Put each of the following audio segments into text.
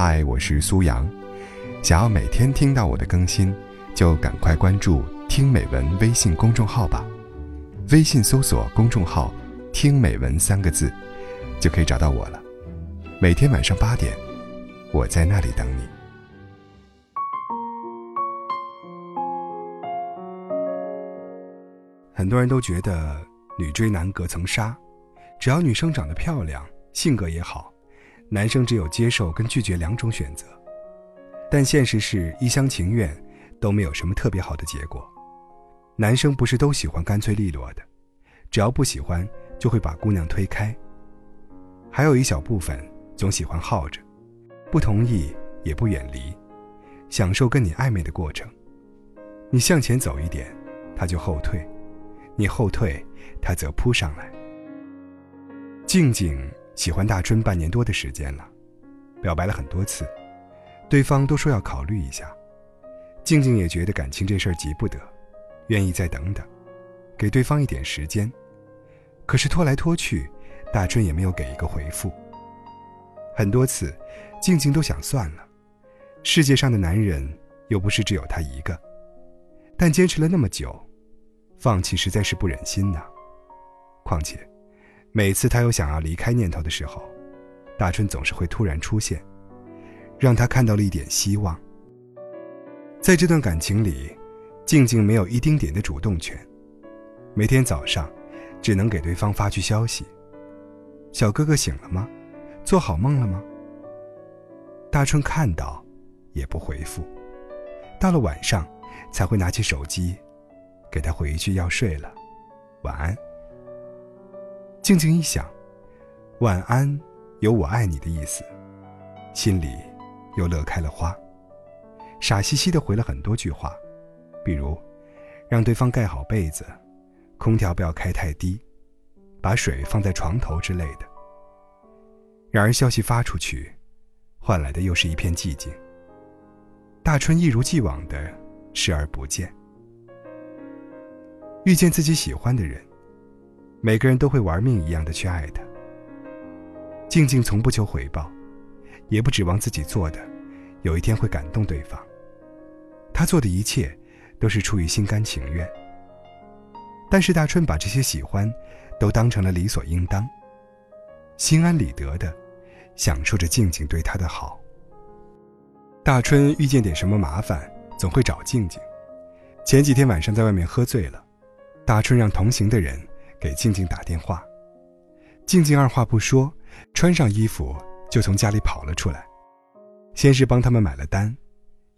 嗨，我是苏阳。想要每天听到我的更新，就赶快关注“听美文”微信公众号吧。微信搜索公众号“听美文”三个字，就可以找到我了。每天晚上八点，我在那里等你。很多人都觉得女追男隔层纱，只要女生长得漂亮，性格也好。男生只有接受跟拒绝两种选择，但现实是一厢情愿，都没有什么特别好的结果。男生不是都喜欢干脆利落的，只要不喜欢就会把姑娘推开。还有一小部分总喜欢耗着，不同意也不远离，享受跟你暧昧的过程。你向前走一点，他就后退；你后退，他则扑上来。静静。喜欢大春半年多的时间了，表白了很多次，对方都说要考虑一下。静静也觉得感情这事儿急不得，愿意再等等，给对方一点时间。可是拖来拖去，大春也没有给一个回复。很多次，静静都想算了，世界上的男人又不是只有他一个，但坚持了那么久，放弃实在是不忍心呐。况且。每次他有想要离开念头的时候，大春总是会突然出现，让他看到了一点希望。在这段感情里，静静没有一丁点的主动权，每天早上只能给对方发去消息：“小哥哥醒了吗？做好梦了吗？”大春看到，也不回复，到了晚上才会拿起手机，给他回一句：“要睡了，晚安。”静静一想，晚安，有我爱你的意思，心里又乐开了花，傻兮兮的回了很多句话，比如，让对方盖好被子，空调不要开太低，把水放在床头之类的。然而消息发出去，换来的又是一片寂静。大春一如既往的视而不见，遇见自己喜欢的人。每个人都会玩命一样的去爱他。静静从不求回报，也不指望自己做的有一天会感动对方。他做的一切都是出于心甘情愿。但是大春把这些喜欢都当成了理所应当，心安理得的享受着静静对他的好。大春遇见点什么麻烦，总会找静静。前几天晚上在外面喝醉了，大春让同行的人。给静静打电话，静静二话不说，穿上衣服就从家里跑了出来。先是帮他们买了单，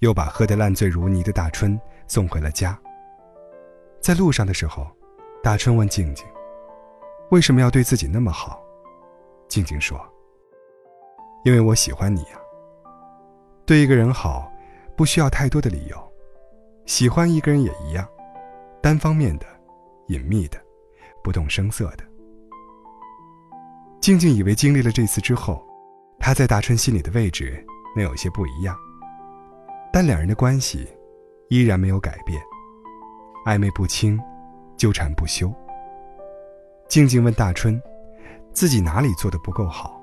又把喝得烂醉如泥的大春送回了家。在路上的时候，大春问静静：“为什么要对自己那么好？”静静说：“因为我喜欢你呀。对一个人好，不需要太多的理由。喜欢一个人也一样，单方面的，隐秘的。”不动声色的，静静以为经历了这次之后，他在大春心里的位置能有些不一样，但两人的关系依然没有改变，暧昧不清，纠缠不休。静静问大春，自己哪里做的不够好，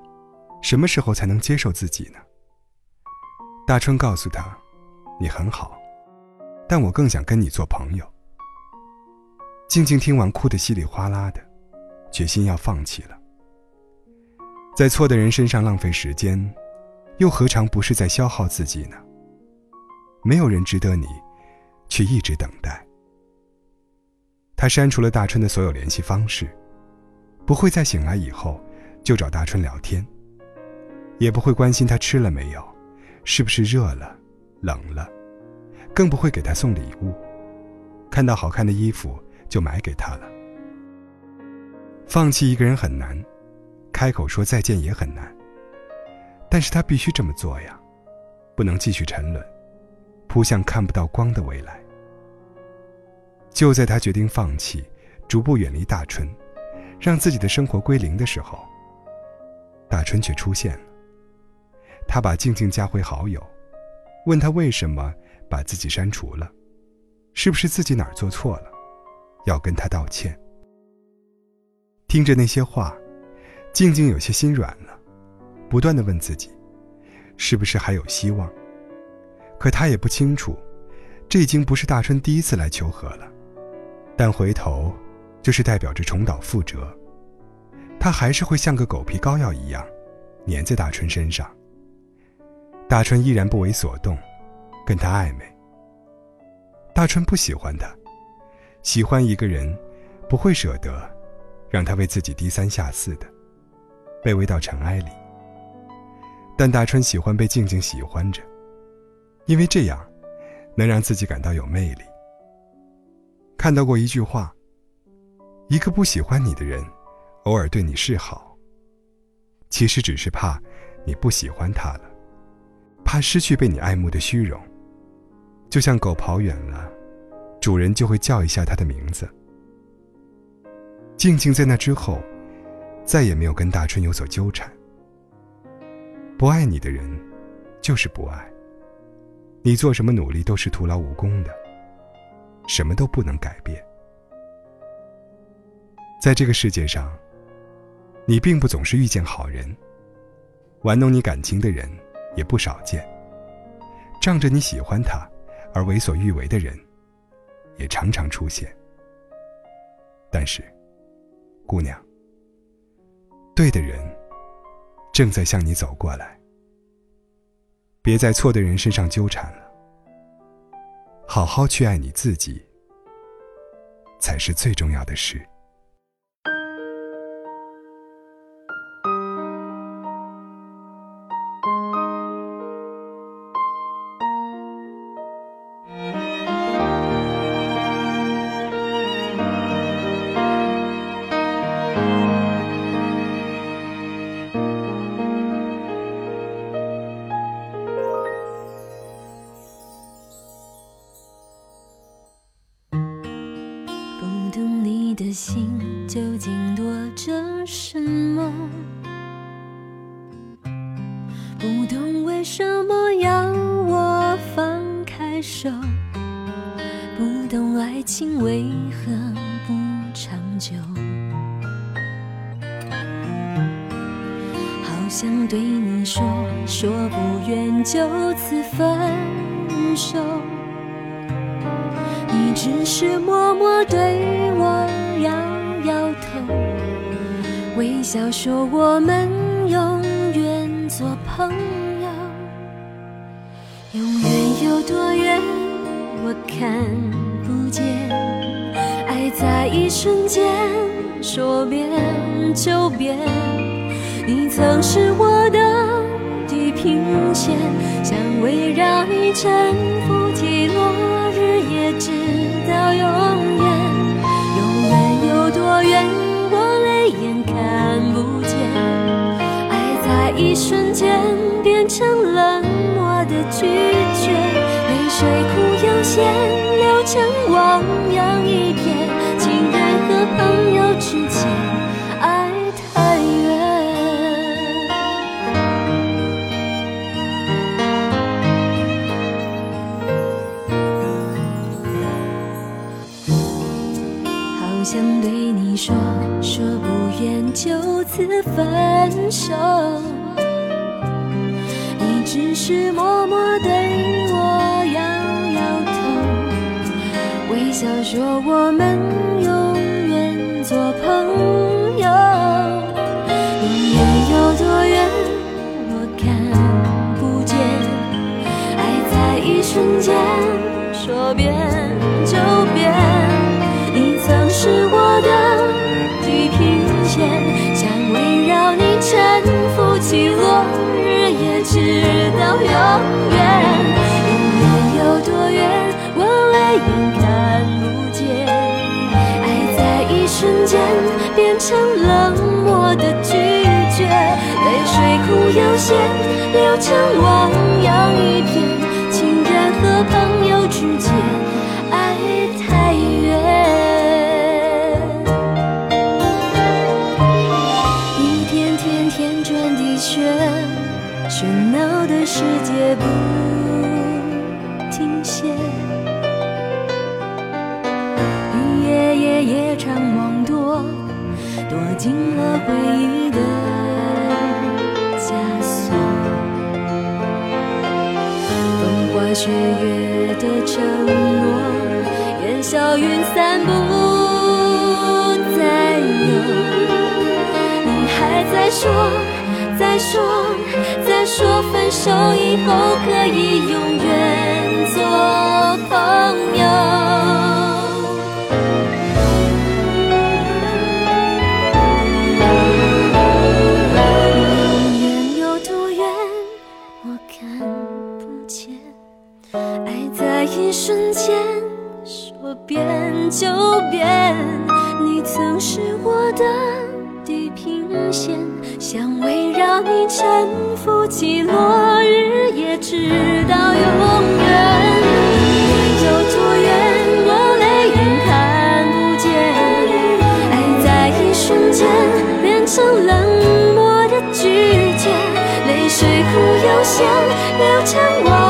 什么时候才能接受自己呢？大春告诉他，你很好，但我更想跟你做朋友。静静听完，哭得稀里哗啦的，决心要放弃了。在错的人身上浪费时间，又何尝不是在消耗自己呢？没有人值得你，去一直等待。他删除了大春的所有联系方式，不会在醒来以后就找大春聊天，也不会关心他吃了没有，是不是热了、冷了，更不会给他送礼物。看到好看的衣服。就买给他了。放弃一个人很难，开口说再见也很难。但是他必须这么做呀，不能继续沉沦，扑向看不到光的未来。就在他决定放弃，逐步远离大春，让自己的生活归零的时候，大春却出现了。他把静静加回好友，问他为什么把自己删除了，是不是自己哪儿做错了？要跟他道歉。听着那些话，静静有些心软了，不断的问自己：是不是还有希望？可他也不清楚，这已经不是大春第一次来求和了。但回头，就是代表着重蹈覆辙。他还是会像个狗皮膏药一样，粘在大春身上。大春依然不为所动，跟他暧昧。大春不喜欢他，喜欢一个人，不会舍得让他为自己低三下四的，卑微到尘埃里。但大春喜欢被静静喜欢着，因为这样，能让自己感到有魅力。看到过一句话：一个不喜欢你的人。偶尔对你示好，其实只是怕你不喜欢他了，怕失去被你爱慕的虚荣。就像狗跑远了，主人就会叫一下它的名字。静静在那之后，再也没有跟大春有所纠缠。不爱你的人，就是不爱。你做什么努力都是徒劳无功的，什么都不能改变。在这个世界上。你并不总是遇见好人，玩弄你感情的人也不少见。仗着你喜欢他而为所欲为的人，也常常出现。但是，姑娘，对的人正在向你走过来。别在错的人身上纠缠了，好好去爱你自己，才是最重要的事。的心究竟躲着什么？不懂为什么要我放开手，不懂爱情为何不长久。好想对你说，说不愿就此分手，你只是默默对我。摇摇头，微笑说我们永远做朋友。永远有多远，我看不见。爱在一瞬间，说变就变。你曾是我的地平线，想围绕你沉浮起落，日夜直到永远。我远，我泪眼看不见。爱在一瞬间变成冷漠的拒绝，泪水哭又咸，流成汪洋一次分手，你只是默默对我摇摇头，微笑说我们有起落，日夜直到永远。永远有多远，我泪眼看不见。爱在一瞬间变成冷漠的拒绝，泪水哭又咸，流成汪洋一片。情人和朋友之间。雪月的承诺，烟消云散不再有。你还在说，在说，在说分手以后可以永远做朋友。线，想围绕你沉浮起落日，也直到永远。有多远，我泪眼看不见。爱在一瞬间变成冷漠的拒绝，泪水不由先流成我。